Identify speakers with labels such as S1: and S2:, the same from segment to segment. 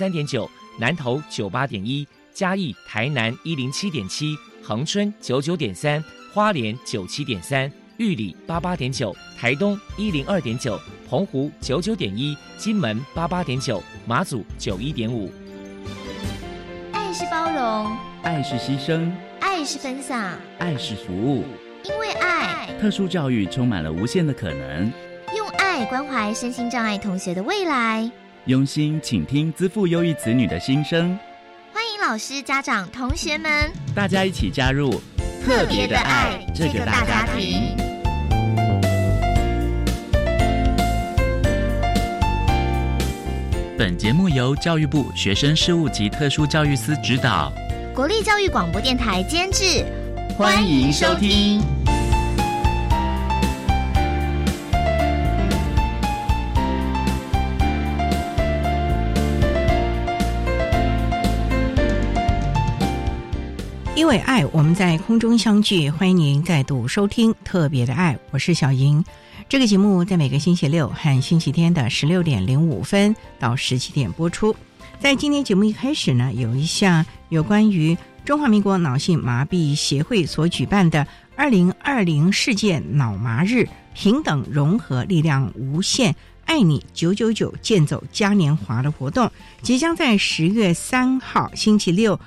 S1: 三点九，南投九八点一，嘉义、台南一零七点七，恒春九九点三，花莲九七点三，玉里八八点九，台东一零二点九，澎湖九九点一，金门八八点九，马祖九一点五。
S2: 爱是包容，
S3: 爱是牺牲，
S2: 爱是分享，
S3: 爱是服务。
S2: 因为爱，
S3: 特殊教育充满了无限的可能。
S2: 用爱关怀身心障碍同学的未来，
S3: 用心倾听资赋优异子女的心声。
S2: 欢迎老师、家长、同学们，
S3: 大家一起加入
S2: 特别的爱这个大家庭。
S3: 本节目由教育部学生事务及特殊教育司指导，
S2: 国立教育广播电台监制。
S3: 欢迎收听。
S4: 因为爱，我们在空中相聚。欢迎您再度收听《特别的爱》，我是小莹。这个节目在每个星期六和星期天的十六点零五分到十七点播出。在今天节目一开始呢，有一项有关于。中华民国脑性麻痹协会所举办的二零二零世界脑麻日平等融合力量无限爱你九九九健走嘉年华的活动，即将在十月三号星期六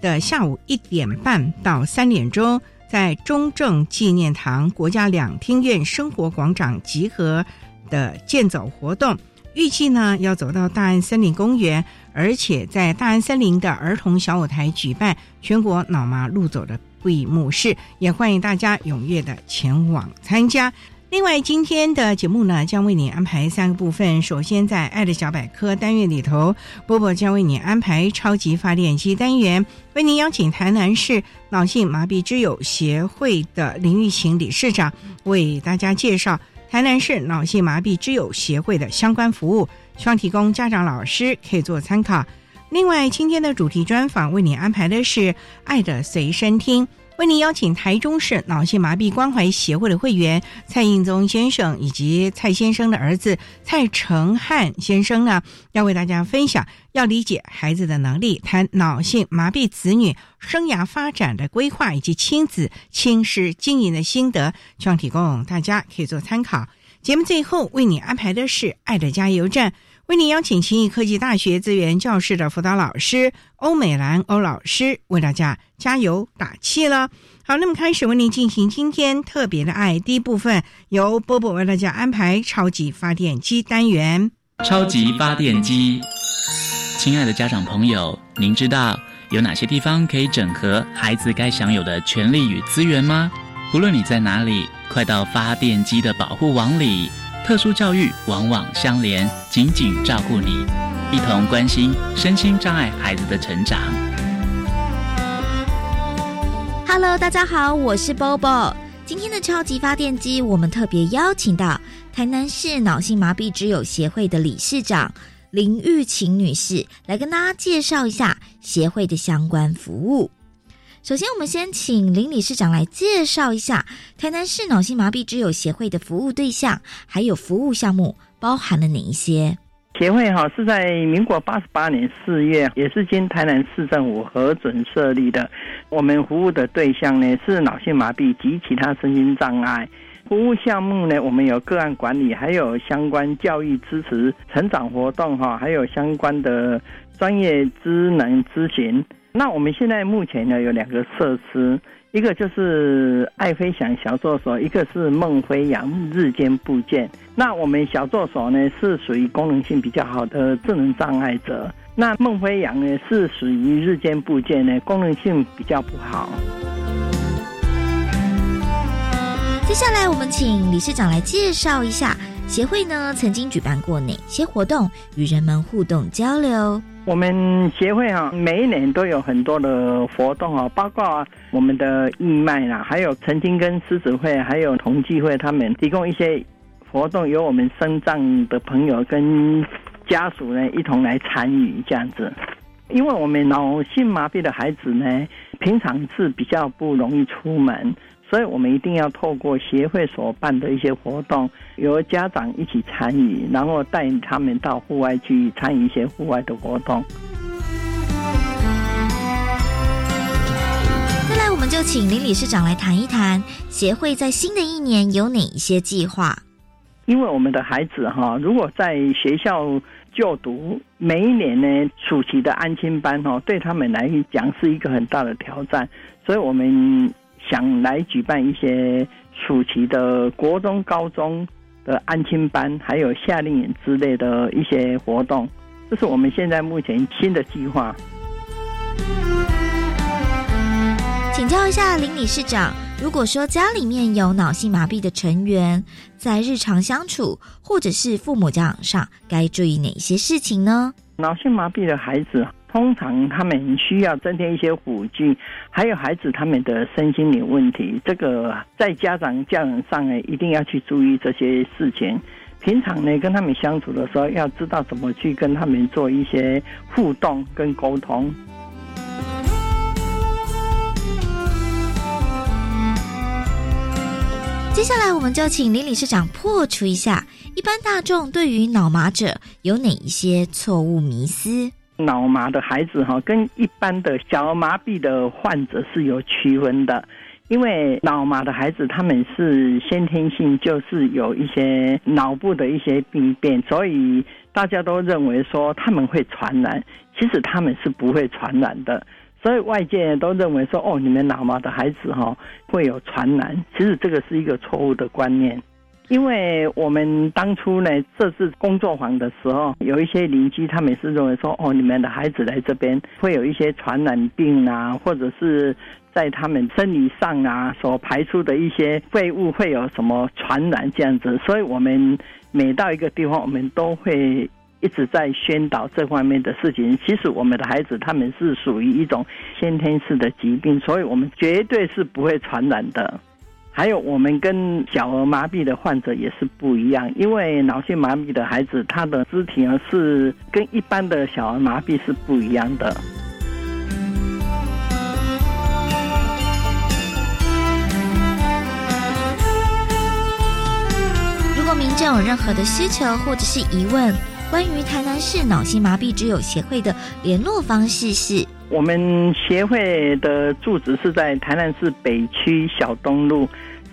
S4: 的下午一点半到三点钟，在中正纪念堂国家两厅院生活广场集合的健走活动。预计呢要走到大安森林公园。而且在大安森林的儿童小舞台举办全国脑麻路走的闭幕式，也欢迎大家踊跃的前往参加。另外，今天的节目呢，将为你安排三个部分。首先，在“爱的小百科”单元里头，波波将为你安排超级发电机单元，为您邀请台南市脑性麻痹之友协会的林玉琴理事长为大家介绍台南市脑性麻痹之友协会的相关服务。希望提供家长、老师可以做参考。另外，今天的主题专访为你安排的是《爱的随身听》。为您邀请台中市脑性麻痹关怀协会的会员蔡应宗先生以及蔡先生的儿子蔡成汉先生呢，要为大家分享要理解孩子的能力，谈脑性麻痹子女生涯发展的规划以及亲子亲师经营的心得，希望提供大家可以做参考。节目最后为你安排的是《爱的加油站》。为您邀请勤益科技大学资源教室的辅导老师欧美兰欧老师为大家加油打气了。好，那么开始为您进行今天特别的爱第一部分，由波波为大家安排超级发电机单元。
S3: 超级发电机，亲爱的家长朋友，您知道有哪些地方可以整合孩子该享有的权利与资源吗？不论你在哪里，快到发电机的保护网里。特殊教育往往相连，紧紧照顾你，一同关心身心障碍孩子的成长。
S2: Hello，大家好，我是 Bobo。今天的超级发电机，我们特别邀请到台南市脑性麻痹之友协会的理事长林玉琴女士，来跟大家介绍一下协会的相关服务。首先，我们先请林理事长来介绍一下台南市脑性麻痹之友协会的服务对象，还有服务项目包含了哪一些？
S5: 协会哈是在民国八十八年四月，也是经台南市政府核准设立的。我们服务的对象呢是脑性麻痹及其他身心障碍。服务项目呢，我们有个案管理，还有相关教育支持、成长活动哈，还有相关的专业智能咨询。那我们现在目前呢有两个设施，一个就是爱飞翔小作所，一个是梦飞扬日间部件。那我们小作所呢是属于功能性比较好的智能障碍者，那梦飞扬呢是属于日间部件呢功能性比较不好。
S2: 接下来我们请理事长来介绍一下协会呢曾经举办过哪些活动，与人们互动交流。
S5: 我们协会啊，每一年都有很多的活动啊，包括我们的义卖啦，还有曾经跟狮子会、还有同济会他们提供一些活动，由我们生障的朋友跟家属呢一同来参与这样子。因为我们脑性麻痹的孩子呢，平常是比较不容易出门，所以我们一定要透过协会所办的一些活动，由家长一起参与，然后带他们到户外去参与一些户外的活动。
S2: 再来，我们就请林理事长来谈一谈协会在新的一年有哪一些计划。
S5: 因为我们的孩子哈，如果在学校就读，每一年呢暑期的安亲班哈，对他们来讲是一个很大的挑战，所以我们想来举办一些暑期的国中、高中的安亲班，还有夏令营之类的一些活动，这是我们现在目前新的计划。
S2: 请教一下林理事长，如果说家里面有脑性麻痹的成员，在日常相处或者是父母教养上，该注意哪些事情呢？
S5: 脑性麻痹的孩子，通常他们需要增添一些辅具，还有孩子他们的身心灵问题，这个在家长教养上呢，一定要去注意这些事情。平常呢，跟他们相处的时候，要知道怎么去跟他们做一些互动跟沟通。
S2: 接下来，我们就请林理事长破除一下一般大众对于脑麻者有哪一些错误迷思。
S5: 脑麻的孩子哈，跟一般的小儿麻痹的患者是有区分的，因为脑麻的孩子他们是先天性就是有一些脑部的一些病变，所以大家都认为说他们会传染，其实他们是不会传染的。所以外界都认为说，哦，你们脑麻的孩子哈会有传染，其实这个是一个错误的观念。因为我们当初呢设置工作坊的时候，有一些邻居他们是认为说，哦，你们的孩子来这边会有一些传染病啊，或者是在他们生理上啊所排出的一些废物会有什么传染这样子。所以我们每到一个地方，我们都会。一直在宣导这方面的事情。其实我们的孩子他们是属于一种先天式的疾病，所以我们绝对是不会传染的。还有，我们跟小儿麻痹的患者也是不一样，因为脑性麻痹的孩子他的肢体呢是跟一般的小儿麻痹是不一样的。
S2: 如果民众有任何的需求或者是疑问，关于台南市脑性麻痹之友协会的联络方式是：
S5: 我们协会的住址是在台南市北区小东路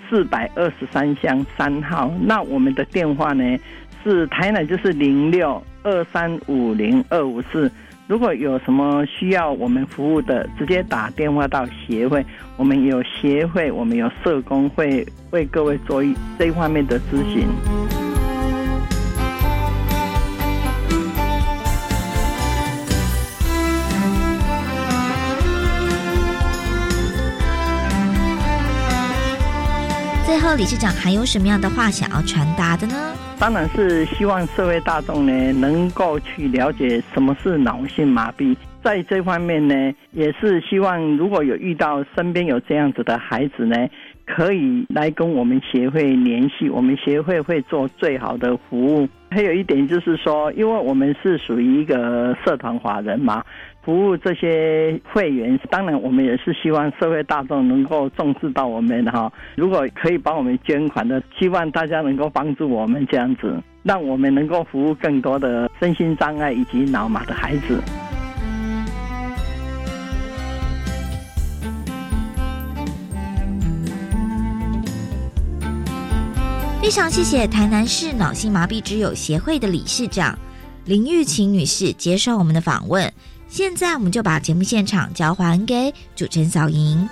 S5: 四百二十三巷三号。那我们的电话呢是台南就是零六二三五零二五四。如果有什么需要我们服务的，直接打电话到协会，我们有协会，我们有社工会为各位做这一方面的咨询。
S2: 后，理事长还有什么样的话想要传达的呢？
S5: 当然是希望社会大众呢能够去了解什么是脑性麻痹，在这方面呢，也是希望如果有遇到身边有这样子的孩子呢，可以来跟我们协会联系，我们协会会做最好的服务。还有一点就是说，因为我们是属于一个社团华人嘛。服务这些会员，当然我们也是希望社会大众能够重视到我们哈。如果可以帮我们捐款的，希望大家能够帮助我们这样子，让我们能够服务更多的身心障碍以及脑麻的孩子。
S2: 非常谢谢台南市脑性麻痹之友协会的理事长林玉琴女士接受我们的访问。现在我们就把节目现场交还给主持人小莹。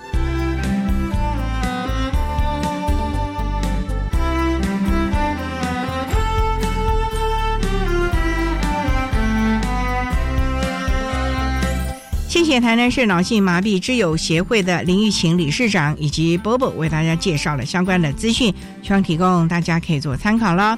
S4: 谢谢台南市脑性麻痹之友协会的林玉琴理事长以及波波为大家介绍了相关的资讯，希望提供大家可以做参考了。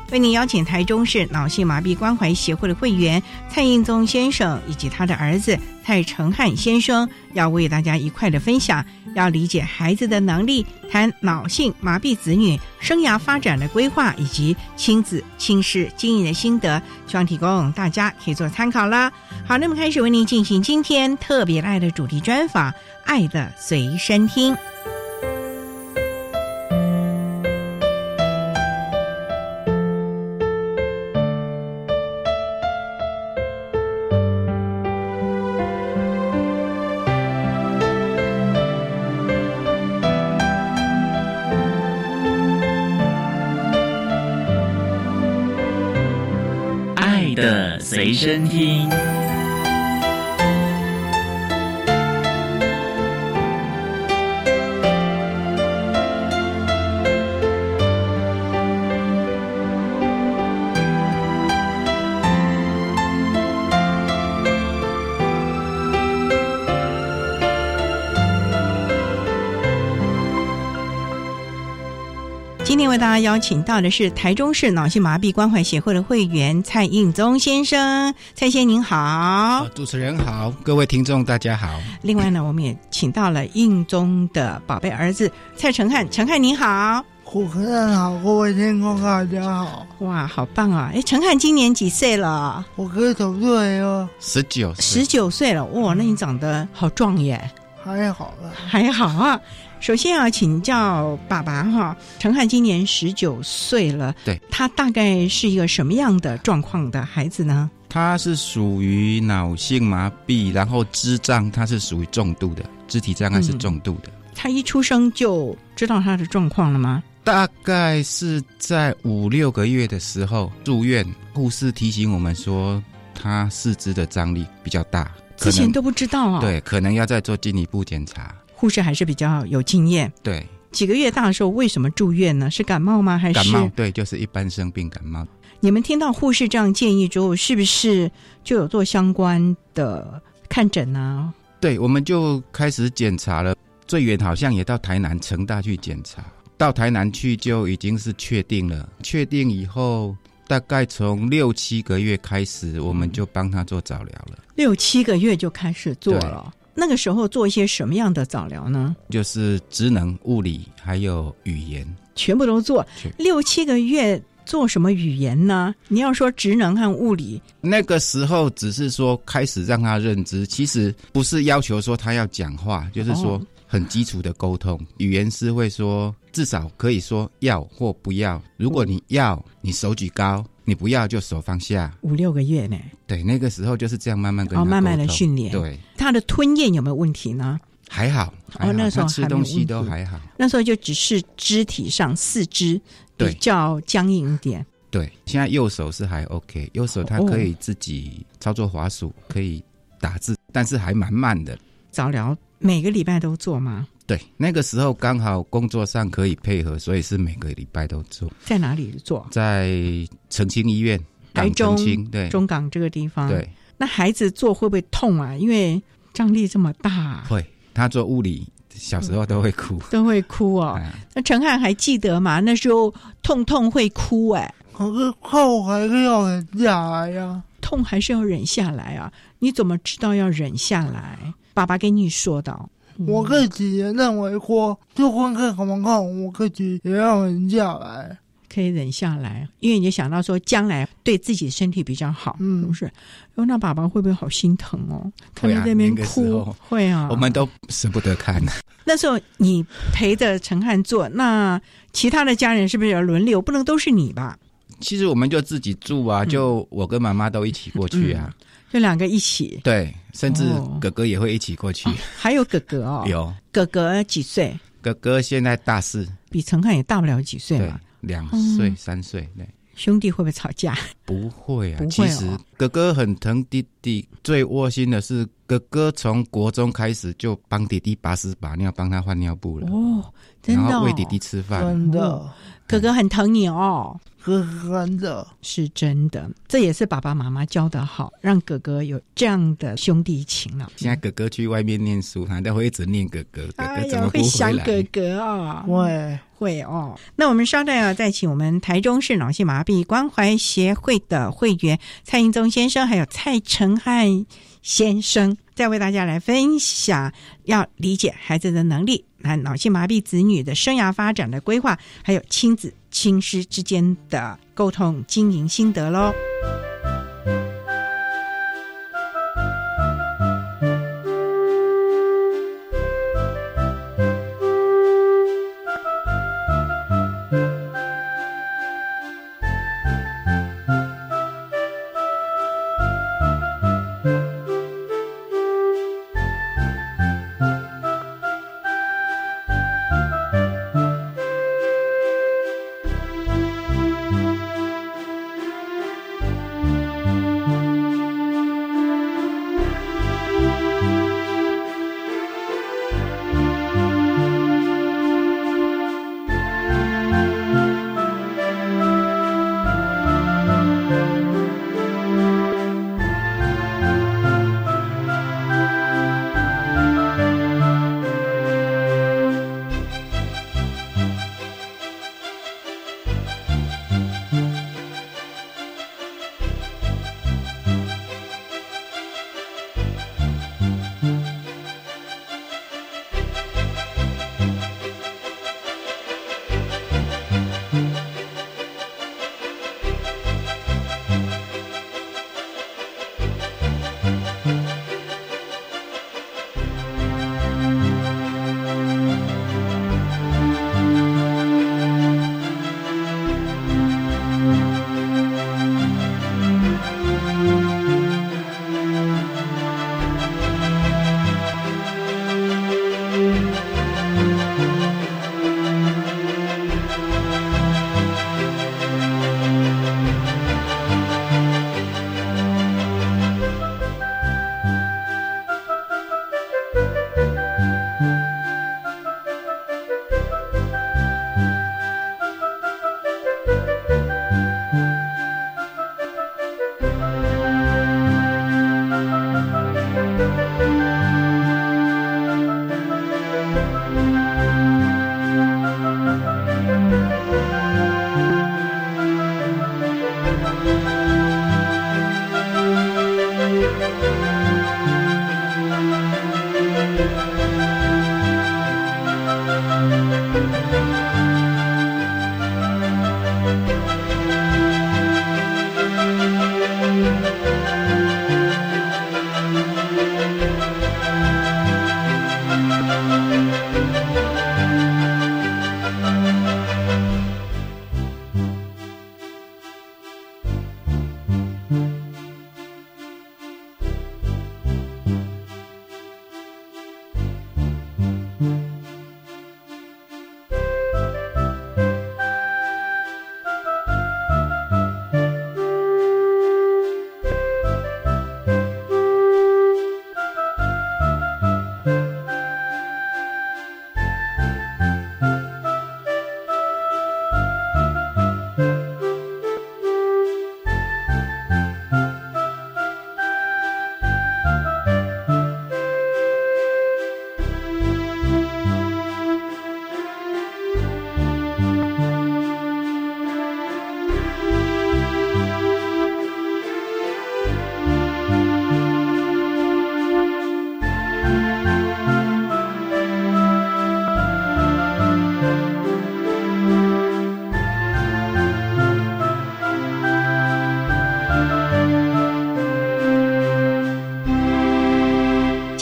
S4: 为您邀请台中市脑性麻痹关怀协会的会员蔡应宗先生以及他的儿子蔡成汉先生，要为大家一块的分享，要理解孩子的能力，谈脑性麻痹子女生涯发展的规划以及亲子亲事经营的心得，希望提供大家可以做参考啦。好，那么开始为您进行今天特别爱的主题专访，《爱的随身听》。
S3: 随身听。
S4: 家邀请到的是台中市脑性麻痹关怀协会的会员蔡应宗先生，蔡先生您好
S6: 啊。主持人好，各位听众大家好。
S4: 另外呢，我们也请到了应宗的宝贝儿子蔡成汉，成汉您好。
S7: 主持人好，各位听众大家好。
S4: 哇，好棒啊！哎，成汉今年几岁了？
S7: 我哥九岁哦，
S6: 十九，
S4: 十九岁了。哇，那你长得好壮耶！
S7: 还好了，
S4: 还好啊。首先要请教爸爸哈，陈汉今年十九岁了，
S6: 对，
S4: 他大概是一个什么样的状况的孩子呢？
S6: 他是属于脑性麻痹，然后智障，他是属于重度的，肢体障碍是重度的。
S4: 他一出生就知道他的状况了吗？
S6: 大概是在五六个月的时候住院，护士提醒我们说他四肢的张力比较大，
S4: 之前都不知道啊。
S6: 对，可能要再做进一步检查。
S4: 护士还是比较有经验。
S6: 对，
S4: 几个月大的时候为什么住院呢？是感冒吗？还是
S6: 感冒？对，就是一般生病感冒。
S4: 你们听到护士这样建议之后，是不是就有做相关的看诊呢？
S6: 对，我们就开始检查了。最远好像也到台南成大去检查，到台南去就已经是确定了。确定以后，大概从六七个月开始，我们就帮他做早疗了。
S4: 六七个月就开始做了。那个时候做一些什么样的早疗呢？
S6: 就是职能、物理还有语言，
S4: 全部都做。六七个月做什么语言呢？你要说职能和物理，
S6: 那个时候只是说开始让他认知，其实不是要求说他要讲话，就是说很基础的沟通。语言是会说，至少可以说要或不要。如果你要，你手举高。你不要就手放下，
S4: 五六个月呢？
S6: 对，那个时候就是这样慢慢跟哦
S4: 慢慢的训练。
S6: 对，
S4: 他的吞咽有没有问题呢？
S6: 还好，
S4: 哦，那时候
S6: 吃东西都还好。
S4: 那时候就只是肢体上四肢比较僵硬一点。
S6: 对，现在右手是还 OK，右手他可以自己操作滑鼠，可以打字，但是还蛮慢的。
S4: 早疗每个礼拜都做吗？
S6: 对，那个时候刚好工作上可以配合，所以是每个礼拜都做。
S4: 在哪里做？
S6: 在澄清医院，
S4: 台中
S6: 对
S4: 中港这个地方。
S6: 对，
S4: 那孩子做会不会痛啊？因为张力这么大。
S6: 会，他做物理小时候都会哭，
S4: 都会哭哦。那陈汉还记得吗？那时候痛痛会哭哎，
S7: 可是痛还是要忍下来呀。
S4: 痛还是要忍下来啊？你怎么知道要忍下来？爸爸跟你说的。
S7: 我自己也认为说，就光看什么看，我自己也要忍下来，
S4: 可以忍下来，因为你想到说将来对自己身体比较好，嗯，不是？哦，那爸爸会不会好心疼哦？看你在那边哭，会啊，
S6: 我们都舍不得看。
S4: 那时候你陪着陈汉做，那其他的家人是不是要轮流？不能都是你吧？
S6: 其实我们就自己住啊，就我跟妈妈都一起过去啊。
S4: 就两个一起，
S6: 对，甚至哥哥也会一起过去。
S4: 还有哥哥哦，
S6: 有
S4: 哥哥几岁？
S6: 哥哥现在大四，
S4: 比陈汉也大不了几岁
S6: 嘛，两岁三岁。对，
S4: 兄弟会不会吵架？
S6: 不会啊，
S4: 会哦
S6: 其实哥哥很疼弟弟，最窝心的是哥哥从国中开始就帮弟弟把屎把尿，帮他换尿布了，
S4: 哦，真的、哦，
S6: 然后喂弟弟吃饭。
S7: 真的，
S4: 哥哥很疼你哦。
S7: 呵真的，
S4: 是真的，这也是爸爸妈妈教的好，让哥哥有这样的兄弟情了。
S6: 现在哥哥去外面念书，他都会一直念哥哥，哥
S4: 哎呀，
S6: 哥怎么不
S4: 会想？哥哥啊、
S7: 会
S4: 会哦。那我们稍待啊，再请我们台中市脑性麻痹关怀协会的会员蔡英宗先生，还有蔡成汉先生，再为大家来分享要理解孩子的能力，那脑性麻痹子女的生涯发展的规划，还有亲子亲师之间的沟通经营心得喽。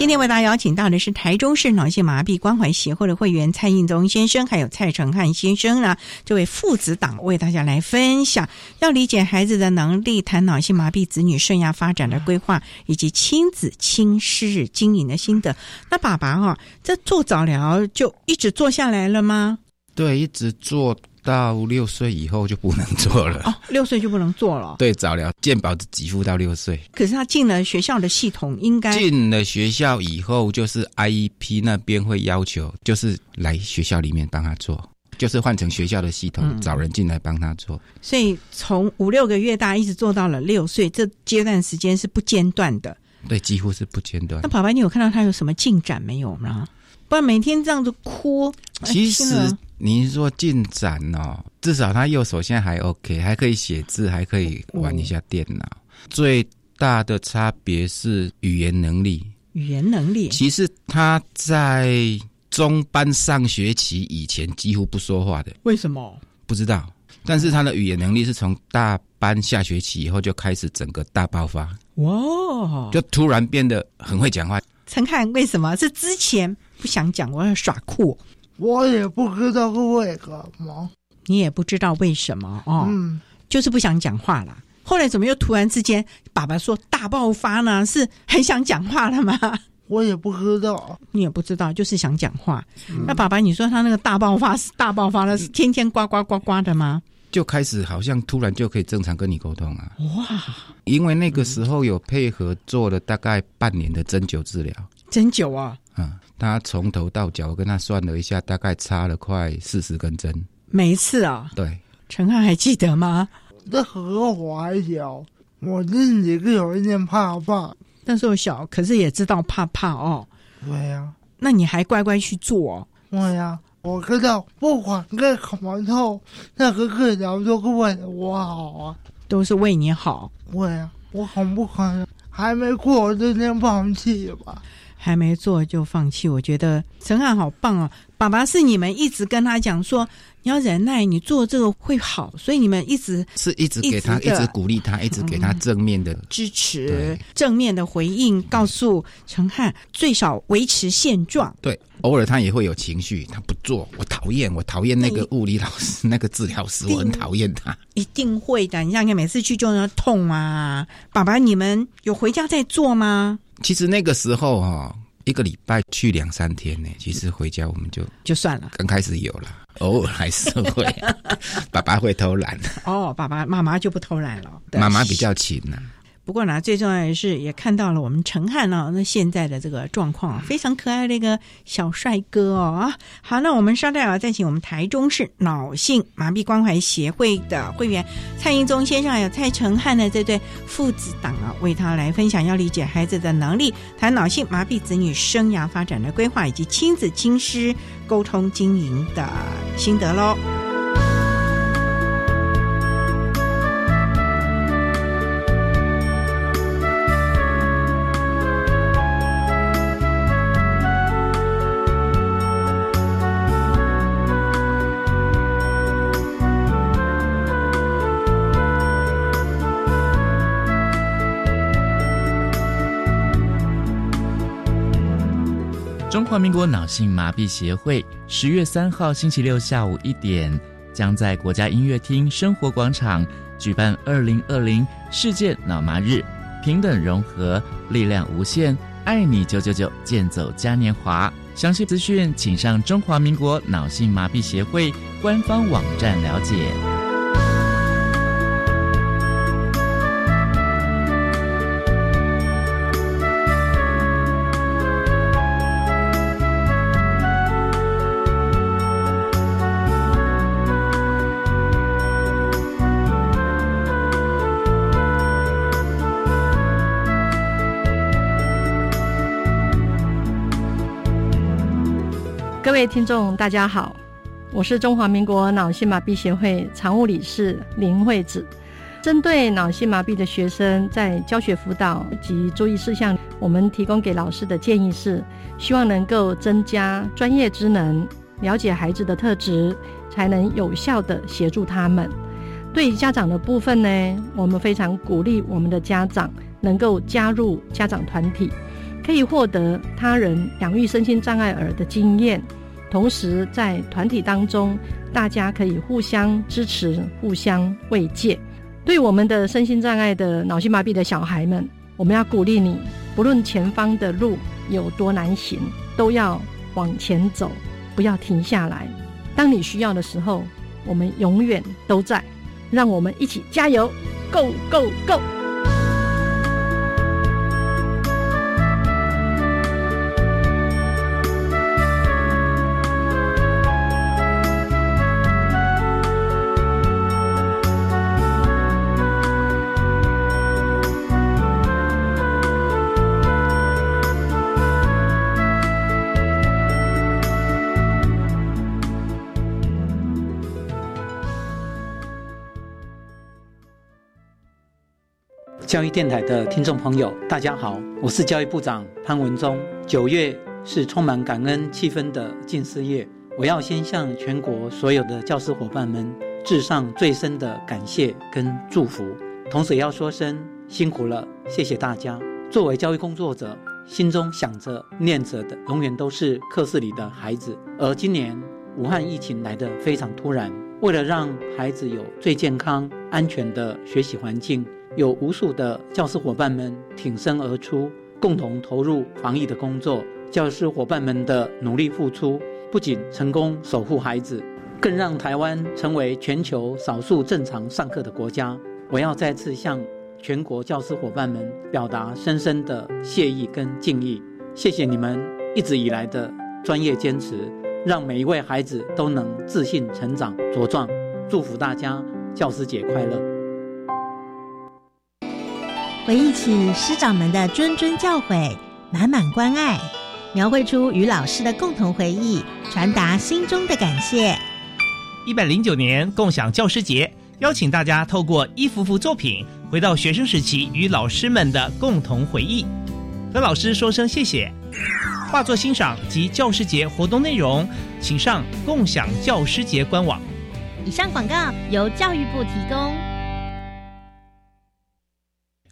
S4: 今天为大家邀请到的是台中市脑性麻痹关怀协会的会员蔡应宗先生，还有蔡成汉先生呢，这位父子档为大家来分享，要理解孩子的能力，谈脑性麻痹子女生涯发展的规划，以及亲子亲师经营的心得。那爸爸哈、这做早疗就一直做下来了吗？
S6: 对，一直做到六岁以后就不能做了。
S4: 哦，六岁就不能做了。
S6: 对，早疗健保只给付到六岁。
S4: 可是他进了学校的系统，应该
S6: 进了学校以后，就是 IEP 那边会要求，就是来学校里面帮他做，就是换成学校的系统，
S4: 嗯
S6: 找人进来帮他做。
S4: 所以从五六个月大一直做到了六岁，这阶段时间是不间断的。
S6: 对，几乎是不间断
S4: 那。宝宝，你有看到他有什么进展没有呢？不然每天这样子哭，哎
S6: 其实您说进展哦，至少他右手现在还 OK，还可以写字，还可以玩一下电脑。最大的差别是语言能力。
S4: 语言能力
S6: 其实他在中班上学期以前几乎不说话的，
S4: 为什么？
S6: 不知道。但是他的语言能力是从大班下学期以后就开始整个大爆发，
S4: 哇！
S6: 就突然变得很会讲话。
S4: 陈汉为什么是之前不想讲，我要耍酷，
S7: 我也不知道是为什么。
S4: 你也不知道为什么哦，
S7: 嗯，
S4: 就是不想讲话啦。后来怎么又突然之间，爸爸说大爆发呢？是很想讲话了吗？
S7: 我也不知道。
S4: 你也不知道，就是想讲话。那爸爸，你说他那个大爆发是大爆发了，是天天呱呱呱呱的吗？
S6: 就开始好像突然就可以正常跟你沟通啊！
S4: 哇，
S6: 因为那个时候有配合做了大概半年的针灸治疗，
S4: 针灸啊！
S6: 啊、他从头到脚，我跟他算了一下，大概插了快四十根针。
S4: 每一次啊，
S6: 对，
S4: 陈汉还记得吗？
S7: 那时候我还小，我自己是有一点怕怕。
S4: 那时候小，可是也知道怕怕哦。
S7: 对呀、
S4: 那你还乖乖去做、哦？
S7: 对呀、我知道不管干什么后，那个治疗都是为了我好啊。
S4: 都是为你好，
S7: 对呀、我很不可能还没过就先放弃吧。
S4: 还没做就放弃。我觉得陈汉好棒哦！爸爸是你们一直跟他讲说，你要忍耐，你做这个会好，所以你们一直
S6: 是一直给他，
S4: 一直
S6: 鼓励他，一直给他正面的。
S4: 支持正面的回应，告诉陈汉最少维持现状。
S6: 对，偶尔他也会有情绪，他不做，我讨厌，我讨厌那个物理老师，那个治疗师，我很讨厌他。
S4: 一定会的，你想想，每次去就那痛啊！爸爸，你们有回家再做吗？
S6: 其实那个时候哈、一个礼拜去两三天呢，其实回家我们就
S4: 就算了。
S6: 刚开始有了，偶尔还是会，爸爸会偷懒，
S4: 哦，爸爸妈妈就不偷懒了。对。
S6: 妈妈比较勤呐、
S4: 不过呢，最重要的是也看到了我们陈汉呢、那现在的这个状况，非常可爱的一个小帅哥哦啊。好，那我们稍待啊，再请我们台中市脑性麻痹关怀协会的会员蔡英宗先生还有蔡成汉的这对父子档啊，为他来分享要理解孩子的能力，谈脑性麻痹子女生涯发展的规划以及亲子亲师沟通经营的心得喽。
S3: 中华民国脑性麻痹协会十月三号星期六下午一点，将在国家音乐厅生活广场举办二零二零世界脑麻日，平等融合，力量无限，爱你九九九，健走嘉年华。详细资讯请上中华民国脑性麻痹协会官方网站了解。
S8: 位听众，大家好，我是中华民国脑性麻痹协会常务理事林惠子。针对脑性麻痹的学生，在教学辅导及注意事项，我们提供给老师的建议是，希望能够增加专业知能，了解孩子的特质，才能有效的协助他们。对于家长的部分呢，我们非常鼓励我们的家长能够加入家长团体，可以获得他人养育身心障碍儿的经验。同时，在团体当中，大家可以互相支持、互相慰藉。对我们的身心障碍的脑性麻痹的小孩们，我们要鼓励你，不论前方的路有多难行，都要往前走，不要停下来。当你需要的时候，我们永远都在。让我们一起加油，Go Go Go！
S9: 教育电台的听众朋友，大家好，我是教育部长潘文忠。九月是充满感恩气氛的近四月，我要先向全国所有的教师伙伴们致上最深的感谢跟祝福，同时也要说声辛苦了，谢谢大家。作为教育工作者，心中想着念着的，永远都是课室里的孩子。而今年武汉疫情来得非常突然，为了让孩子有最健康、安全的学习环境。有无数的教师伙伴们挺身而出，共同投入防疫的工作。教师伙伴们的努力付出，不仅成功守护孩子，更让台湾成为全球少数正常上课的国家。我要再次向全国教师伙伴们表达深深的谢意跟敬意。谢谢你们一直以来的专业坚持，让每一位孩子都能自信成长茁壮。祝福大家教师节快乐！
S10: 回忆起师长们的谆谆教诲，满满关爱，描绘出与老师的共同回忆，传达心中的感谢。
S11: 一百零九年共享教师节，邀请大家透过一幅幅作品，回到学生时期与老师们的共同回忆，和老师说声谢谢。画作欣赏及教师节活动内容，请上共享教师节官网。
S10: 以上广告由教育部提供。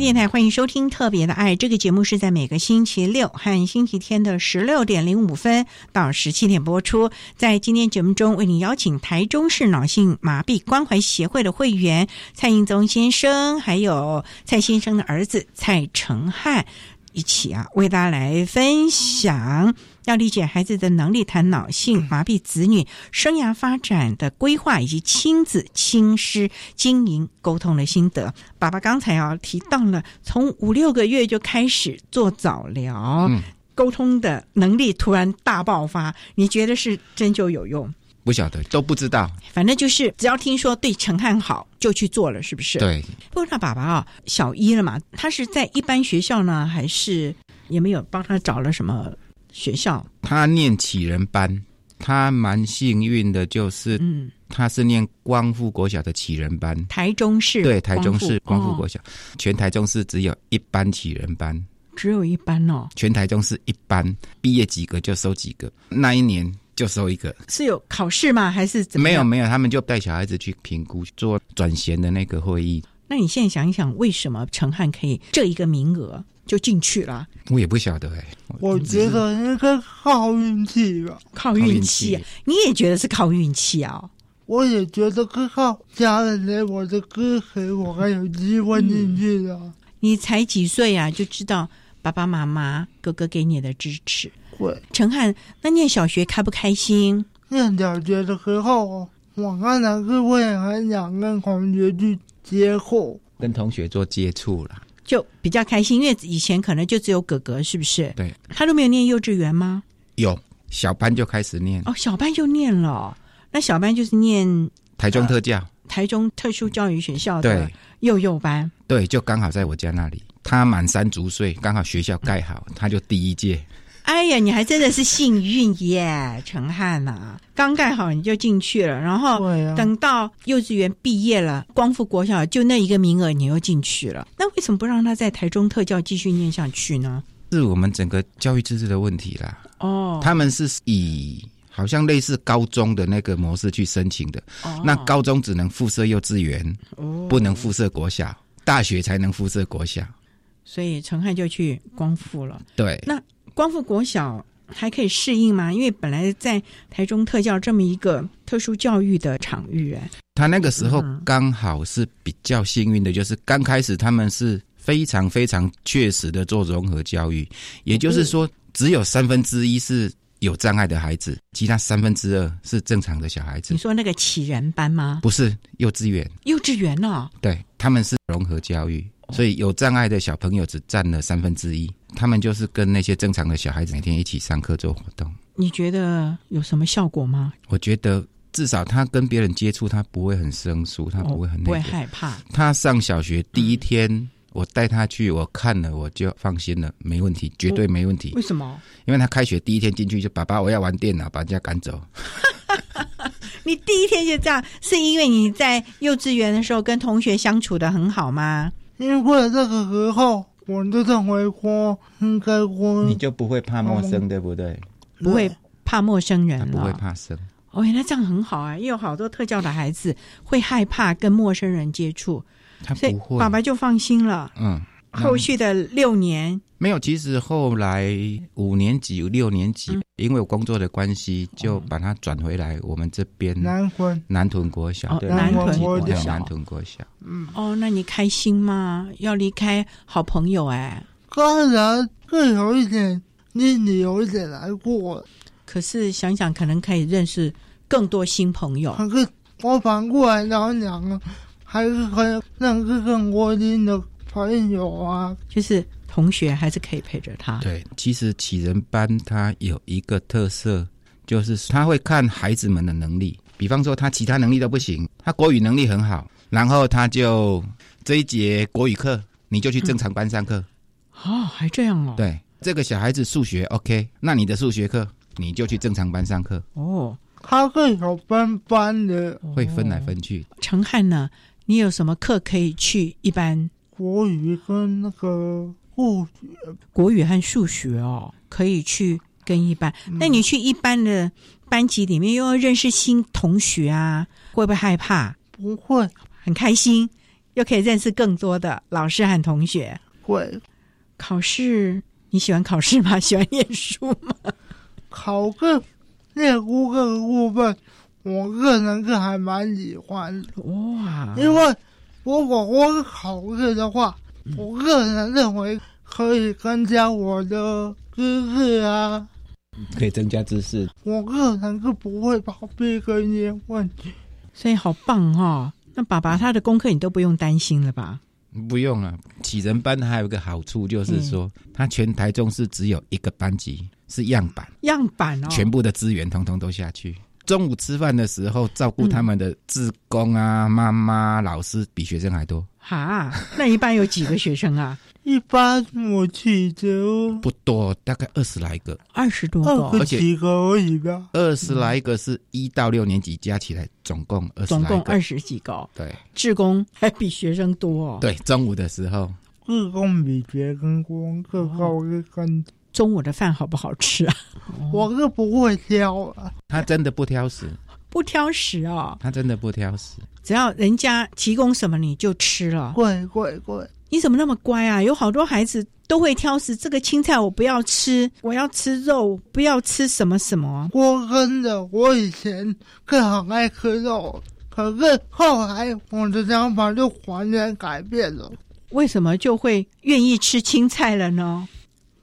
S4: 电台欢迎收听《特别的爱》这个节目，是在每个星期六和星期天的十六点零五分到十七点播出。在今天节目中，为您邀请台中市脑性麻痹关怀协会的会员蔡英宗先生，还有蔡先生的儿子蔡成汉。一起啊，为大家来分享，要理解孩子的能力，谈脑性麻痹子女生涯发展的规划，以及亲子亲师经营沟通的心得。爸爸刚才啊提到了，从五六个月就开始做早疗，沟通的能力突然大爆发，你觉得是真就有用？
S6: 不晓得，都不知道。
S4: 反正就是只要听说对陈汉好，就去做了，是不是？
S6: 对。
S4: 不过他爸爸啊，小一了嘛，他是在一般学校呢，还是也没有帮他找了什么学校？
S6: 他念启人班，他蛮幸运的，就是嗯，他是念光复国小的启人班，
S4: 台中市
S6: 对，台中市光复国小，全台中市只有一班启人班，
S4: 只有一班哦，
S6: 全台中市一班，毕业几个就收几个，那一年。就收一个，
S4: 是有考试吗？还是怎么
S6: 没有没有？他们就带小孩子去评估，做转衔的那个会议。
S4: 那你现在想一想，为什么陈汉可以这一个名额就进去了？
S6: 我也不晓得哎。
S7: 我觉得应该靠运气吧，
S4: 靠运气。你也觉得是靠运气啊？
S7: 我也觉得靠家人的我的歌陪我还有机会进去的。
S4: 你才几岁啊？就知道爸爸妈妈、哥哥给你的支持。
S7: 会，
S4: 陈汉，那念小学开不开心？
S7: 念小学的时候，我刚才是会很想跟同学去接触，
S6: 跟同学做接触了，
S4: 就比较开心。因为以前可能就只有哥哥，是不是？
S6: 对，
S4: 他都没有念幼稚园吗？
S6: 有，小班就开始念。
S4: 哦，小班就念了。那小班就是念
S6: 台中特教，
S4: 台中特殊教育学校的幼幼班。
S6: 对，就刚好在我家那里。他满三足岁，刚好学校盖好，他就第一届。
S4: 哎呀，你还真的是幸运耶，陈汉呐、刚盖好你就进去了，然后等到幼稚园毕业了，光复国小就那一个名额，你又进去了。那为什么不让他在台中特教继续念下去呢？
S6: 是我们整个教育制度的问题啦。
S4: 哦，
S6: 他们是以好像类似高中的那个模式去申请的，
S4: 哦
S6: 那高中只能附设幼稚园，
S4: 哦
S6: 不能附设国小，大学才能附设国小。
S4: 所以陈汉就去光复了。
S6: 对，
S4: 那光复国小还可以适应吗？因为本来在台中特教这么一个特殊教育的场域，哎，
S6: 他那个时候
S4: 嗯
S6: 刚好是比较幸运的，就是刚开始他们是非常非常确实的做融合教育，也就是说，只有三分之一是有障碍的孩子，其他三分之二是正常的小孩子
S4: 你。说那个启人班吗？
S6: 不是幼稚园，
S4: 幼稚园哦，
S6: 对，他们是融合教育，所以有障碍的小朋友只占了三分之一。他们就是跟那些正常的小孩子每天一起上课做活动。
S4: 你觉得有什么效果吗？
S6: 我觉得至少他跟别人接触，他不会很生疏，他不会很
S4: 不会。害怕。
S6: 他上小学第一天，我带他去，我看了我就放心了，没问题，绝对没问题。
S4: 为什么？
S6: 因为他开学第一天进去就爸爸我要玩电脑，把人家赶走。
S4: 你第一天就这样，是因为你在幼稚园的时候跟同学相处的很好吗？
S7: 因为这个时候，我就认为说应该会
S6: 你就不会怕陌生，对不对？
S4: 不会怕陌生人了，
S6: 不会怕生。
S4: 哦，原来这样很好啊！因为有好多特教的孩子会害怕跟陌生人接触，所以
S6: 他不会。
S4: 爸爸就放心了。
S6: 嗯，
S4: 后续的六年，
S6: 没有，其实后来五年级、六年级，
S4: 嗯
S6: 因为我工作的关系，就把他转回来我们这边
S7: 南屯
S6: 南屯国小，
S4: 南屯国小
S6: 南屯国小。
S7: 嗯，
S4: 哦，那你开心吗？要离开好朋友哎，
S7: 当然更有一点，心里有一点难过。
S4: 可是想想可能可以认识更多新朋友。
S7: 可是我反过来想想，还是可以认识更多新的朋友啊。
S4: 就是同学还是可以陪着他。
S6: 对，其实启人班他有一个特色，就是他会看孩子们的能力。比方说，他其他能力都不行，他国语能力很好，然后他就这一节国语课，你就去正常班上课。
S4: 哦，还这样哦。
S6: 对，这个小孩子数学 OK，那你的数学课你就去正常班上课，
S4: 哦，
S7: 他会有分班的
S6: 会分来分去。
S4: 陈汉呢？你有什么课可以去一般
S7: 国语跟那个数学。
S4: 国语和数学哦，可以去跟一般。
S7: 嗯
S4: 那你去一般的班级里面，又要认识新同学啊，会不会害怕？
S7: 不会，
S4: 很开心，又可以认识更多的老师和同学。
S7: 会
S4: 考试，你喜欢考试吗？喜欢念书吗？
S7: 考个念书这个部分，我个人是还蛮喜欢的。
S4: 哇，
S7: 因为如果我考试的话，我个人认为可以增加我的知识啊。
S6: 可以增加知识。
S7: 我个人是不会逃避这些问题。
S4: 所以好棒哦！那爸爸他的功课你都不用担心了吧？
S6: 不用了，启人班还有一个好处就是说，他全台中是只有一个班级是样板，
S4: 样板哦，
S6: 全部的资源通通都下去。中午吃饭的时候，照顾他们的志工啊、妈妈、老师比学生还多，
S4: 哈，那一般有几个学生啊？
S7: 一般我记得
S6: 不多，大概二十来个，
S4: 二十多
S7: 二
S4: 个，
S7: 十几个而已吧。
S6: 二十来个是一到六年级加起来总共二十
S4: 总共二十几个，
S6: 对。
S4: 志工还比学生多。哦。
S6: 对，中午的时候，
S7: 自工比学生功课高一分，
S4: 中午的饭好不好吃啊？
S7: 我是不会挑啊。
S6: 他真的不挑食，
S4: 不挑食哦，
S6: 他真的不挑食。
S4: 只要人家提供什么你就吃了。
S7: 会会会，
S4: 你怎么那么乖啊？有好多孩子都会挑食，这个青菜我不要吃，我要吃肉，不要吃什么什么。
S7: 我真的，我以前是很爱吃肉，可是后来我的想法就完全改变了。
S4: 为什么就会愿意吃青菜了呢？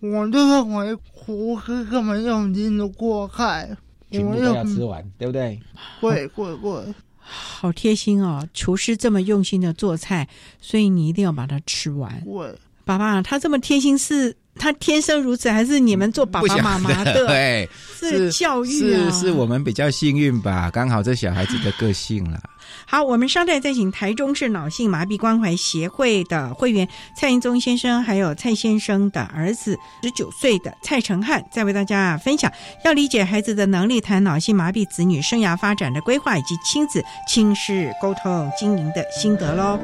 S7: 我就认为厨师根本用心的过菜，
S6: 全部都要吃完，对不对？
S7: 会会会，
S4: 好贴心哦！厨师这么用心的做菜，所以你一定要把它吃完。
S7: 喂。
S4: 爸爸，他这么贴心是他天生如此，还是你们做爸爸妈妈 的？
S6: 对，
S4: 是教育
S6: 啊，是是我们比较幸运吧？刚好这小孩子的个性了。
S4: 好，我们稍待再请台中市脑性麻痹关怀协会的会员蔡英宗先生，还有蔡先生的儿子十九岁的蔡成汉，再为大家分享要理解孩子的能力，谈脑性麻痹子女生涯发展的规划，以及亲子亲师沟通经营的心得喽。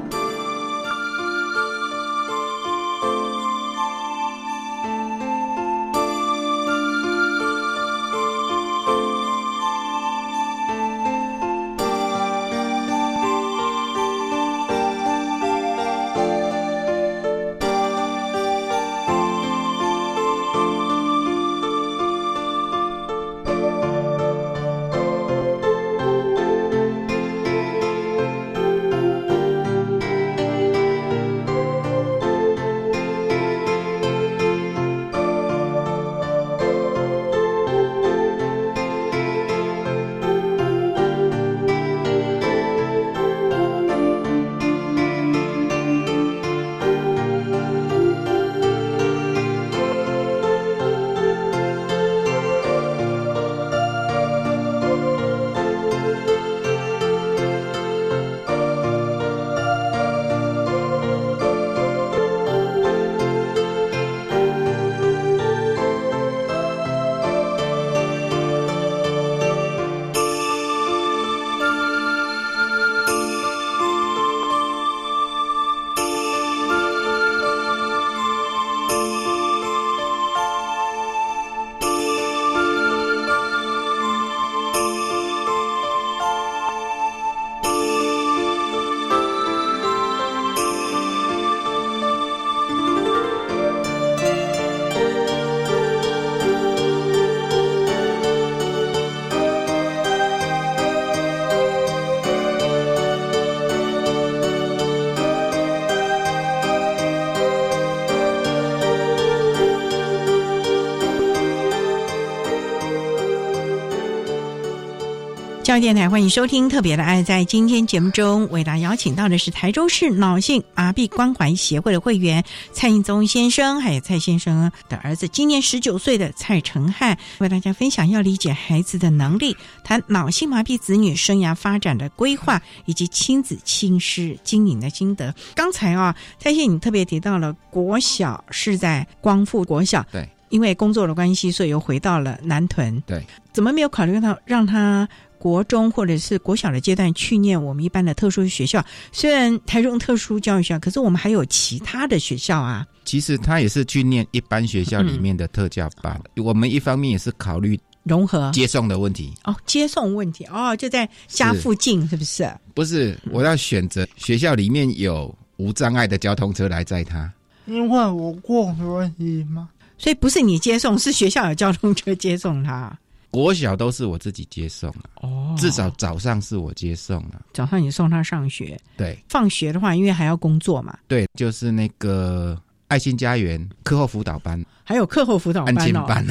S4: 教育电台欢迎收听《特别的爱》。在今天节目中，为大家邀请到的是台州市脑性麻痹关怀协会的会员蔡应宗先生，还有蔡先生的儿子，今年十九岁的蔡成汉，为大家分享要理解孩子的能力，谈脑性麻痹子女生涯发展的规划，以及亲子亲师经营的心得。刚才啊，蔡先你特别提到了国小是在光复国小，
S6: 对，
S4: 因为工作的关系，所以又回到了南屯，
S6: 对，
S4: 怎么没有考虑到让他？国中或者是国小的阶段去念我们一般的特殊学校，虽然台中特殊教育学校，可是我们还有其他的学校啊。
S6: 其实他也是去念一般学校里面的特教班。我们一方面也是考虑
S4: 融合
S6: 接送的问题。
S4: 哦，接送问题哦，就在家附近是不是？
S6: 不是，我要选择学校里面有无障碍的交通车来载他。
S7: 因为我过没问题吗？
S4: 所以不是你接送，是学校有交通车接送他。
S6: 国小都是我自己接送哦，至少早上是我接送了。
S4: 早上你送他上学，
S6: 对，
S4: 放学的话，因为还要工作嘛。
S6: 对，就是那个爱心家园课后辅导班，
S4: 还有课后辅导班
S6: 哦。班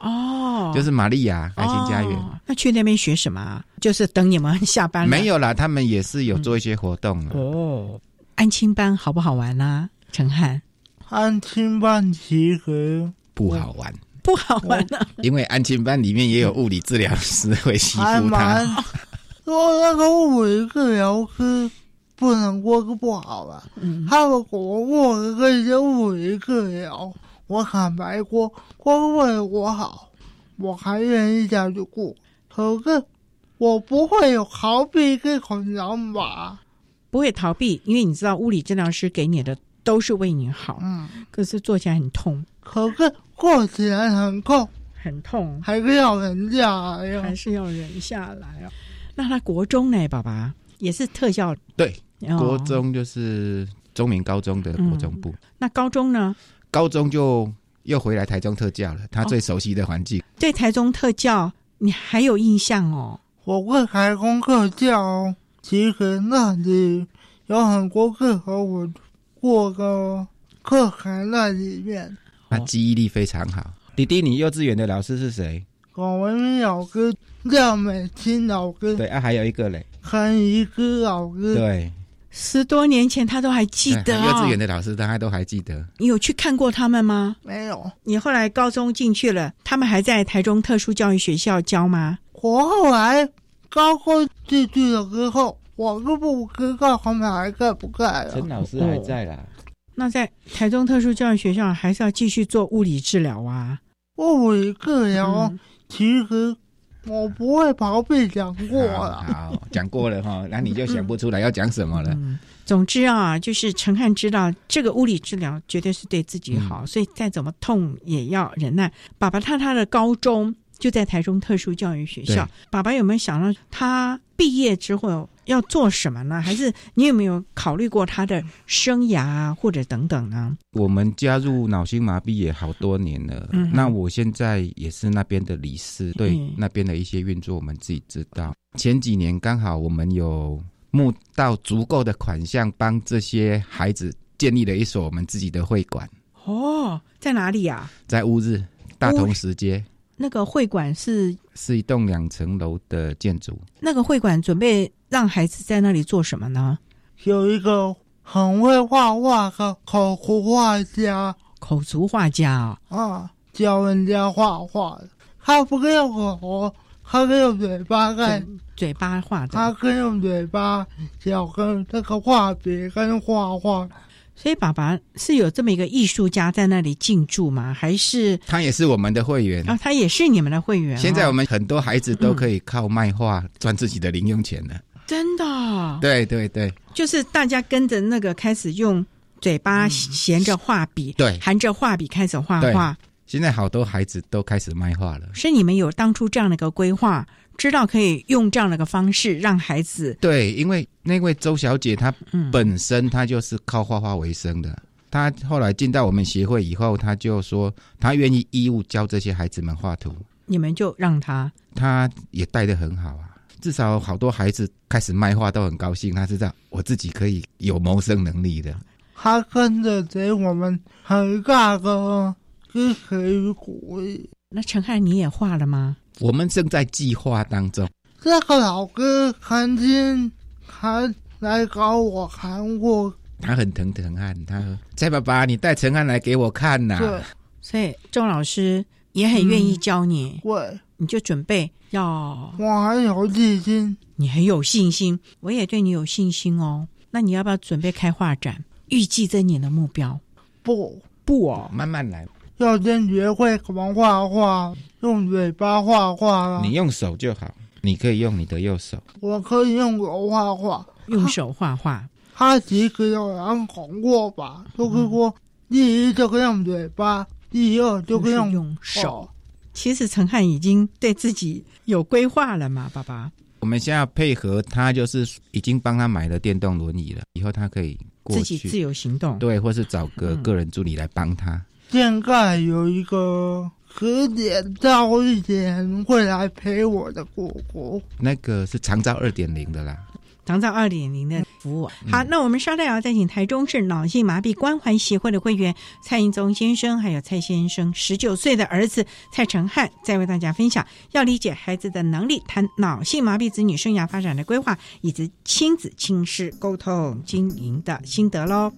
S4: 哦，
S6: 就是玛利亚爱心家园。
S4: 那去那边学什么？就是等你们下班。
S6: 没有啦，他们也是有做一些活动
S4: 哦。安亲班好不好玩呢？陈汉，
S7: 安亲班其实
S6: 不好玩。
S4: 不好玩了，
S6: 因为安静班里面也有物理治疗师会欺负他。
S7: 说那个物理治疗师不能过个不好了。嗯，他如果过个一些物理治疗，我坦白过，光为我好，我还愿意再去过。可是我不会有逃避这种想法，
S4: 不会逃避，因为你知道物理治疗师给你的都是为你好。嗯，可是做起来很痛。
S7: 可是。过起来很痛，
S4: 很痛，
S7: 还是要忍下来，
S4: 还是要忍下来哦。那他国中呢？爸爸也是特教，
S6: 对，国中就是中明高中的国中部。
S4: 那高中呢？
S6: 高中就又回来台中特教了，他最熟悉的环境。
S4: 对台中特教，你还有印象哦？
S7: 我会台中特教，其实那里有很多课和我过的课程在里面。
S6: 他记忆力非常好。弟弟，你幼稚园的老师是谁？
S7: 广文明老师、廖美清老师。
S6: 对啊，还有一个嘞，
S7: 韩怡之老师。
S6: 对，
S4: 十多年前他都还记得、哦。
S6: 幼稚园的老师大家都还记得。
S4: 你有去看过他们吗？
S7: 没有。
S4: 你后来高中进去了，他们还在台中特殊教育学校教吗？
S7: 我后来高中进去了之后，我都不知道他们还在不在了。
S6: 陈老师还在啦。
S4: 那在台中特殊教育学校还是要继续做物理治疗啊？
S7: 物理治疗、嗯、其实我不会逃避讲过了。
S6: 好，讲过了哈，那你就想不出来要讲什么了。
S4: 嗯、总之啊，就是陈汉知道这个物理治疗绝对是对自己好，嗯、所以再怎么痛也要忍耐。爸爸他他的高中就在台中特殊教育学校，爸爸有没有想到他毕业之后？要做什么呢？还是你有没有考虑过他的生涯啊，或者等等呢？
S6: 我们加入脑性麻痹也好多年了，嗯、那我现在也是那边的理事，对、嗯、那边的一些运作我们自己知道。前几年刚好我们有募到足够的款项，帮这些孩子建立了一所我们自己的会馆。
S4: 哦，在哪里啊？
S6: 在乌日大同石街。
S4: 那个会馆是
S6: 是一栋两层楼的建筑。
S4: 那个会馆准备让孩子在那里做什么呢？
S7: 有一个很会画画的口图画家，
S4: 口足画家
S7: 啊，教人家画画。他不用口，他可以用嘴巴跟
S4: 嘴巴画的，
S7: 他可以用嘴巴、脚跟这个画笔跟画画。
S4: 所以爸爸是有这么一个艺术家在那里进驻吗？还是
S6: 他也是我们的会员
S4: 啊？他也是你们的会员。
S6: 现在我们很多孩子都可以靠卖画赚自己的零用钱了。
S4: 真的？
S6: 对对对，
S4: 就是大家跟着那个开始用嘴巴衔着画笔，
S6: 对，
S4: 含着画笔开始画画。
S6: 现在好多孩子都开始卖画了。
S4: 是你们有当初这样的一个规划？知道可以用这样的一个方式让孩子
S6: 对，因为那位周小姐她本身她就是靠画画为生的，她后来进到我们协会以后，她就说她愿意义务教这些孩子们画图，
S4: 你们就让她，
S6: 她也带的很好啊。至少好多孩子开始卖画都很高兴，他知道我自己可以有谋生能力的。
S7: 他跟着给我们很大的支持与鼓励。
S4: 那陈汉你也画了吗？
S6: 我们正在计划当中。
S7: 这个老哥曾经还来找我看过，
S6: 他很疼陈汉，他说：“蔡爸爸，你带陈汉来给我看呐。”
S7: 对，
S4: 所以周老师也很愿意教你。
S7: 对，
S4: 你就准备要。
S7: 我很有信心，
S4: 你很有信心，我也对你有信心哦。那你要不要准备开画展？预计这年的目标？
S7: 不
S4: 不哦，
S6: 慢慢来。
S7: 要先学会怎么画画，用嘴巴画画。
S6: 你用手就好，你可以用你的右手。
S7: 我可以用手画画，
S4: 用手画画。
S7: 他其实有两种过法，就是说，第一就可以用嘴巴，第二就可以用
S4: 用手。其实陈汉已经对自己有规划了嘛，爸爸。
S6: 我们现在配合他，就是已经帮他买了电动轮椅了，以后他可以
S4: 自己自由行动，
S6: 对，或是找个个人助理来帮他。
S7: 现在有一个十点到一点会来陪我的果果，
S6: 那个是长照二点零的啦。
S4: 长照二点零的服务。好，那我们稍待要再请台中市脑性麻痹关怀协会的会员蔡英宗先生，还有蔡先生十九岁的儿子蔡成汉，再为大家分享要理解孩子的能力，谈脑性麻痹子女生涯发展的规划，以及亲子亲师沟通经营的心得喽。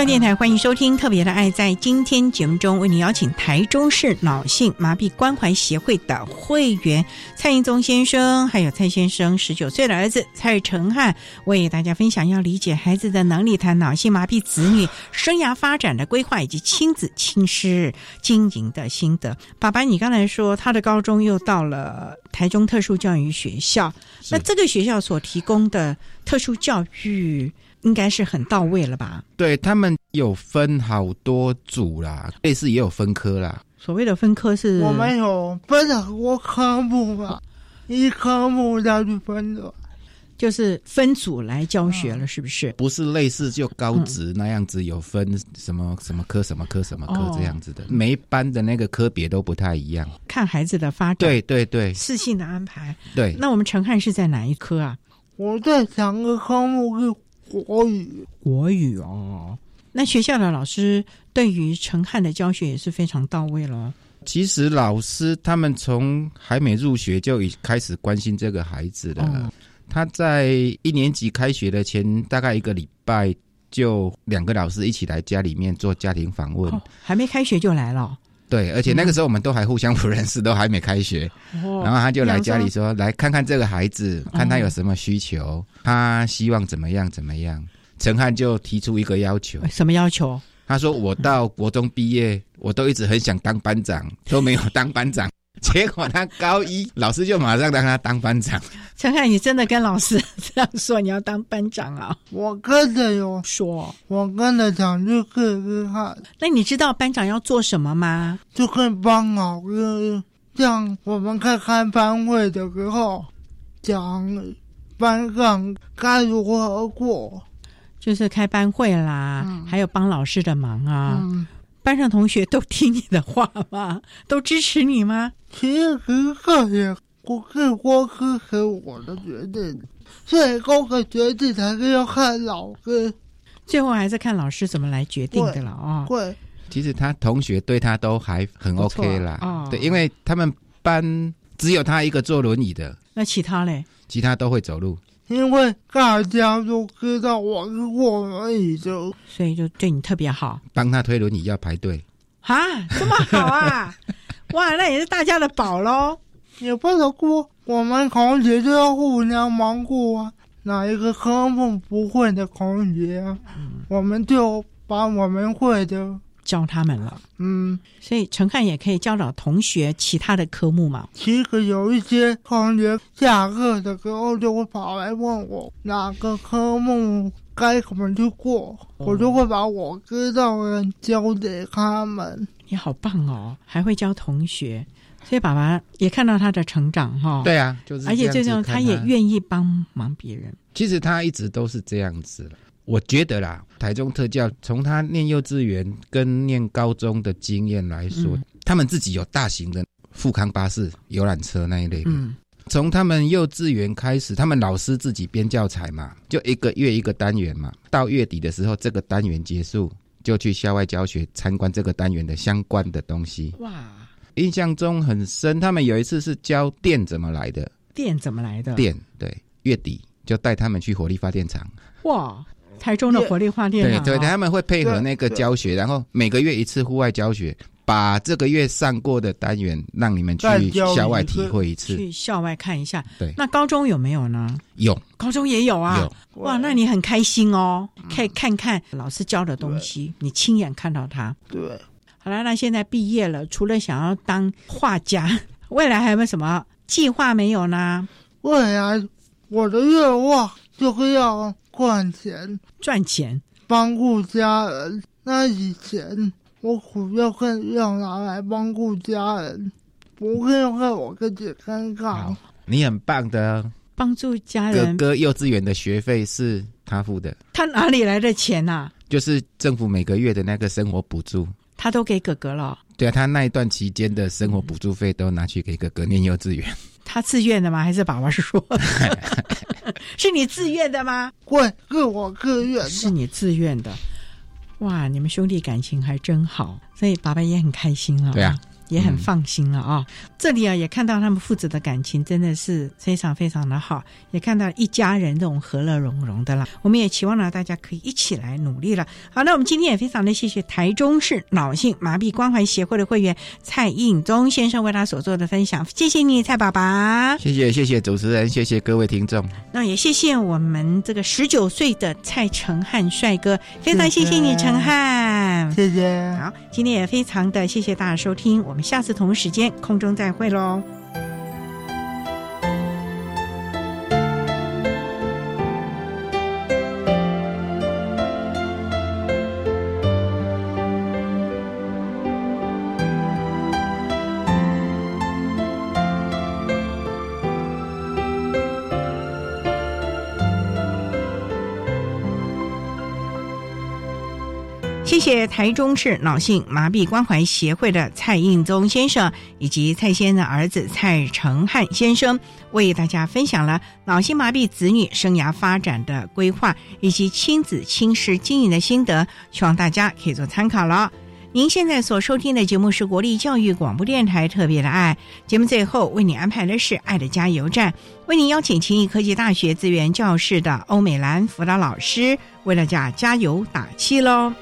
S4: 教电台欢迎收听《特别的爱》。在今天节目中，为您邀请台中市脑性麻痹关怀协会的会员蔡英宗先生，还有蔡先生十九岁的儿子蔡成汉，为大家分享要理解孩子的能力，谈脑性麻痹子女生涯发展的规划，以及亲子亲师经营的心得。爸爸，你刚才说他的高中又到了台中特殊教育学校，那这个学校所提供的特殊教育。应该是很到位了吧？
S6: 对他们有分好多组啦，类似也有分科啦。
S4: 所谓的分科是，
S7: 我们有分很多科目嘛，一科目要去分的，
S4: 就是分组来教学了，是不是？
S6: 不是类似就高职那样子有分什么什么科、什么科、什么科这样子的，每一班的那个科别都不太一样，
S4: 看孩子的发展。
S6: 对对对，
S4: 适性的安排。
S6: 对，
S4: 那我们陈汉是在哪一科啊？
S7: 我在两个科目是。国语，
S4: 国语哦。那学校的老师对于陈汉的教学也是非常到位了。
S6: 其实老师他们从还没入学就已开始关心这个孩子了。他在一年级开学的前大概一个礼拜，就两个老师一起来家里面做家庭访问。
S4: 还没开学就来了。
S6: 对，而且那个时候我们都还互相不认识，都还没开学。然后他就来家里说：“来看看这个孩子，看他有什么需求，他希望怎么样怎么样。”陈汉就提出一个要求：“
S4: 什么要求？”
S6: 他说：“我到国中毕业，我都一直很想当班长，都没有当班长。” 结果他高一，老师就马上让他当班长。
S4: 陈凯，你真的跟老师这样说，你要当班长啊？
S7: 我跟着有
S4: 说，
S7: 我跟着讲就可以看。
S4: 那你知道班长要做什么吗？
S7: 就可以帮老师，像我们开开班会的时候，讲班上该如何过，
S4: 就是开班会啦，还有帮老师的忙啊。班上同学都听你的话吗？都支持你吗？
S7: 其实这也不是光支持我的决定，最后的决定还是要看老师。
S4: 最后还是看老师怎么来决定的了啊。
S7: 会，
S6: 其实他同学对他都还很 OK 啦。对，因为他们班只有他一个坐轮椅的，
S4: 那其他嘞？
S6: 其他都会走路。
S7: 因为大家都知道我是坐轮椅的，
S4: 所以就对你特别好。
S6: 帮他推轮椅要排队
S4: 啊，这么好啊！哇，那也是大家的宝喽。
S7: 也不能哭我们同学就要互相忙顾啊，哪一个科目不会的同学，我们就把我们会的。
S4: 教他们了，嗯，所以陈汉也可以教导同学其他的科目嘛。
S7: 其实有一些同学下课的时候就会跑来问我哪个科目该怎么去过，我就会把我知道的教给他们。
S4: 你好棒哦，还会教同学，所以爸爸也看到他的成长哈。
S6: 对啊，就是
S4: 而且最重要，他也愿意帮忙别人。
S6: 其实他一直都是这样子了。我觉得啦，台中特教从他念幼稚园跟念高中的经验来说，他们自己有大型的富康巴士、游览车那一类的。从他们幼稚园开始，他们老师自己编教材嘛，就一个月一个单元嘛。到月底的时候，这个单元结束，就去校外教学，参观这个单元的相关的东西。哇，印象中很深。他们有一次是教电怎么来的，
S4: 电怎么来的？
S6: 电对，月底就带他们去火力发电厂。哇。
S4: 台中的火力发电
S6: 厂，对对，他们会配合那个教学，然后每个月一次户外教学，把这个月上过的单元让你们去校外体会一次，
S4: 去校外看一下。
S6: 对，
S4: 那高中有没有呢？
S6: 有，
S4: 高中也有啊。有哇，那你很开心哦，可以看看老师教的东西，你亲眼看到他。
S7: 对，
S4: 好了，那现在毕业了，除了想要当画家，未来还有没有什么计划没有呢？
S7: 未来我的愿望就是要。赚钱，
S4: 赚钱，
S7: 帮助家人。那以前我苦要更要拿来帮助家人，不会让我自己尴尬。
S6: 你很棒的，
S4: 帮助家人。
S6: 哥哥幼稚园的学费是他付的，
S4: 他哪里来的钱啊？
S6: 就是政府每个月的那个生活补助，
S4: 他都给哥哥了。
S6: 对啊，他那一段期间的生活补助费都拿去给哥哥念幼稚园。
S4: 他自愿的吗？还是爸爸说？是你自愿的吗？
S7: 我，是我自愿。
S4: 是你自愿的。哇，你们兄弟感情还真好，所以爸爸也很开心啊。
S6: 对啊，
S4: 也很放心了啊。这里啊，也看到他们父子的感情真的是非常非常的好，也看到一家人这种和乐融融的了。我们也期望呢，大家可以一起来努力了。好，那我们今天也非常的谢谢台中市脑性麻痹关怀协会的会员蔡应宗先生为他所做的分享，谢谢你，蔡爸爸。
S6: 谢谢谢谢主持人，谢谢各位听众。
S4: 那也谢谢我们这个十九岁的蔡成汉帅哥，非常谢谢你，成汉，
S7: 谢谢。
S4: 好，今天也非常的谢谢大家收听，我们下次同一时间空中再会喽。谢台中市脑性麻痹关怀协会的蔡应宗先生以及蔡先生的儿子蔡成汉先生，为大家分享了脑性麻痹子女生涯发展的规划以及亲子亲师经营的心得，希望大家可以做参考了。您现在所收听的节目是国立教育广播电台特别的爱节目，最后为你安排的是爱的加油站，为您邀请勤艺科技大学资源教室的欧美兰辅导老师为大家加油打气喽。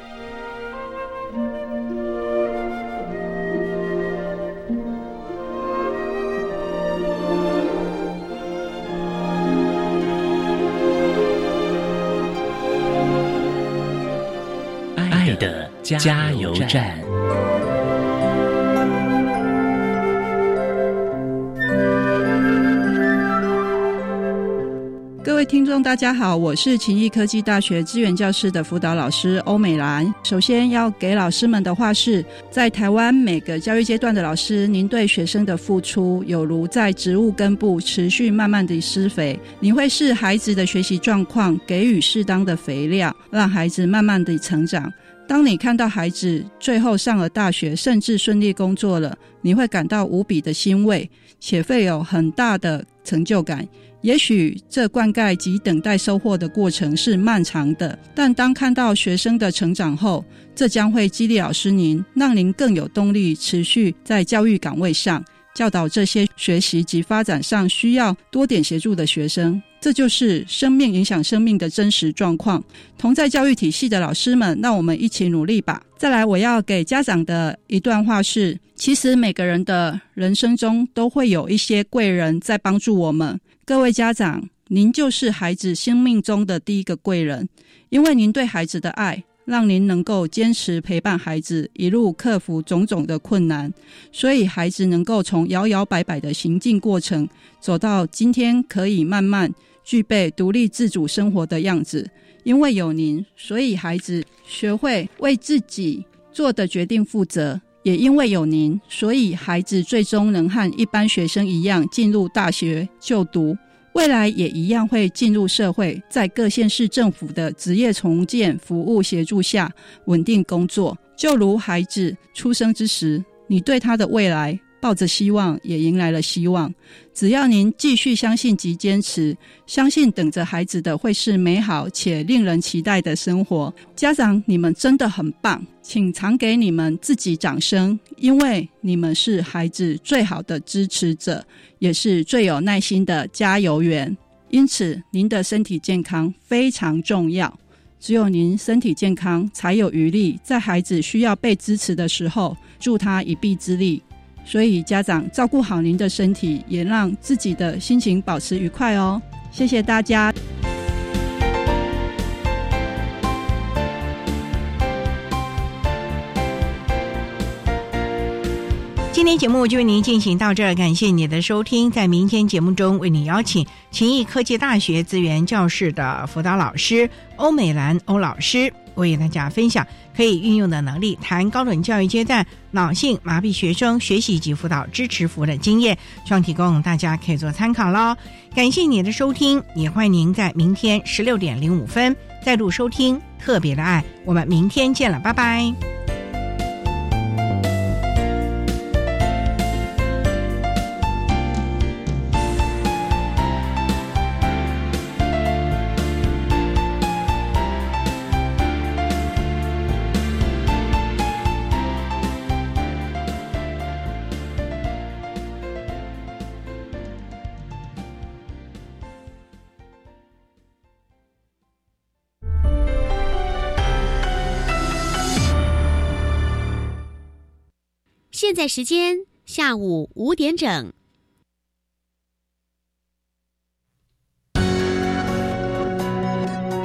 S3: 加油站。
S12: 各位听众，大家好，我是勤益科技大学资源教室的辅导老师欧美兰。首先要给老师们的话是，在台湾每个教育阶段的老师，您对学生的付出，有如在植物根部持续慢慢的施肥，你会视孩子的学习状况，给予适当的肥料，让孩子慢慢的成长。当你看到孩子最后上了大学，甚至顺利工作了，你会感到无比的欣慰，且会有很大的成就感。也许这灌溉及等待收获的过程是漫长的，但当看到学生的成长后，这将会激励老师您，让您更有动力持续在教育岗位上教导这些学习及发展上需要多点协助的学生。这就是生命影响生命的真实状况。同在教育体系的老师们，让我们一起努力吧。再来，我要给家长的一段话是：其实每个人的人生中都会有一些贵人在帮助我们。各位家长，您就是孩子生命中的第一个贵人，因为您对孩子的爱，让您能够坚持陪伴孩子一路克服种种的困难，所以孩子能够从摇摇摆摆的行进过程，走到今天可以慢慢具备独立自主生活的样子。因为有您，所以孩子学会为自己做的决定负责。也因为有您，所以孩子最终能和一般学生一样进入大学就读，未来也一样会进入社会，在各县市政府的职业重建服务协助下稳定工作。就如孩子出生之时，你对他的未来抱着希望，也迎来了希望。只要您继续相信及坚持，相信等着孩子的会是美好且令人期待的生活。家长，你们真的很棒，请常给你们自己掌声，因为你们是孩子最好的支持者，也是最有耐心的加油员。因此，您的身体健康非常重要。只有您身体健康，才有余力在孩子需要被支持的时候助他一臂之力。所以，家长照顾好您的身体，也让自己的心情保持愉快哦。谢谢大家。
S4: 今天节目就为您进行到这儿，感谢你的收听。在明天节目中，为你邀请勤益科技大学资源教室的辅导老师欧美兰欧老师，为大家分享可以运用的能力，谈高等教育阶段脑性麻痹学生学习及辅导支持服务的经验，希望提供大家可以做参考喽。感谢你的收听，也欢迎您在明天十六点零五分再度收听特别的爱。我们明天见了，拜拜。
S10: 在时间下午五点整。